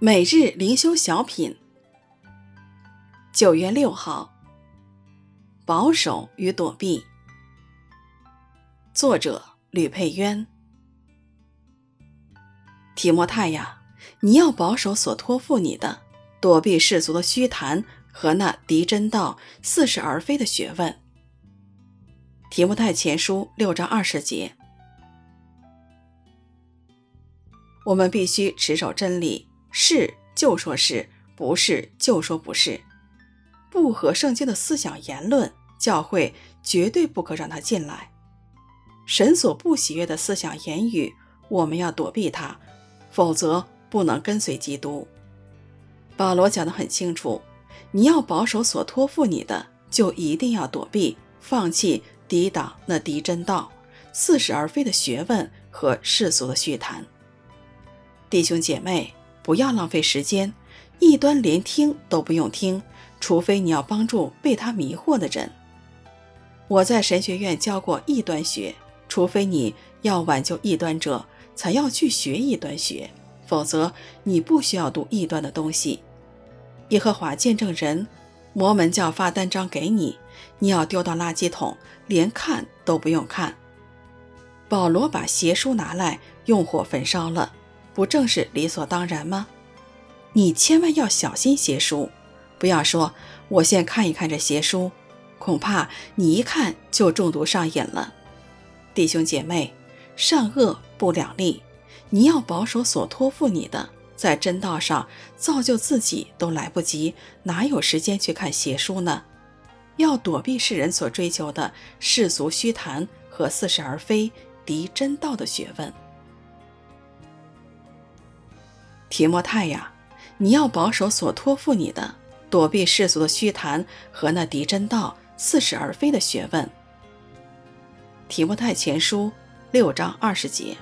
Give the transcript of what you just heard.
每日灵修小品，九月六号，保守与躲避。作者吕佩渊。提摩太呀，你要保守所托付你的，躲避世俗的虚谈和那敌真道、似是而非的学问。提摩太前书六章二十节，我们必须持守真理。是就说是，不是就说不是，不合圣经的思想言论，教会绝对不可让他进来。神所不喜悦的思想言语，我们要躲避它，否则不能跟随基督。保罗讲得很清楚，你要保守所托付你的，就一定要躲避、放弃、抵挡那敌真道、似是而非的学问和世俗的虚谈。弟兄姐妹。不要浪费时间，异端连听都不用听，除非你要帮助被他迷惑的人。我在神学院教过异端学，除非你要挽救异端者，才要去学异端学，否则你不需要读异端的东西。耶和华见证人，摩门教发单张给你，你要丢到垃圾桶，连看都不用看。保罗把邪书拿来用火焚烧了。不正是理所当然吗？你千万要小心邪书，不要说我先看一看这邪书，恐怕你一看就中毒上瘾了。弟兄姐妹，善恶不两立，你要保守所托付你的，在真道上造就自己都来不及，哪有时间去看邪书呢？要躲避世人所追求的世俗虚谈和似是而非、敌真道的学问。提摩太呀，你要保守所托付你的，躲避世俗的虚谈和那敌真道、似是而非的学问。提摩太前书六章二十节。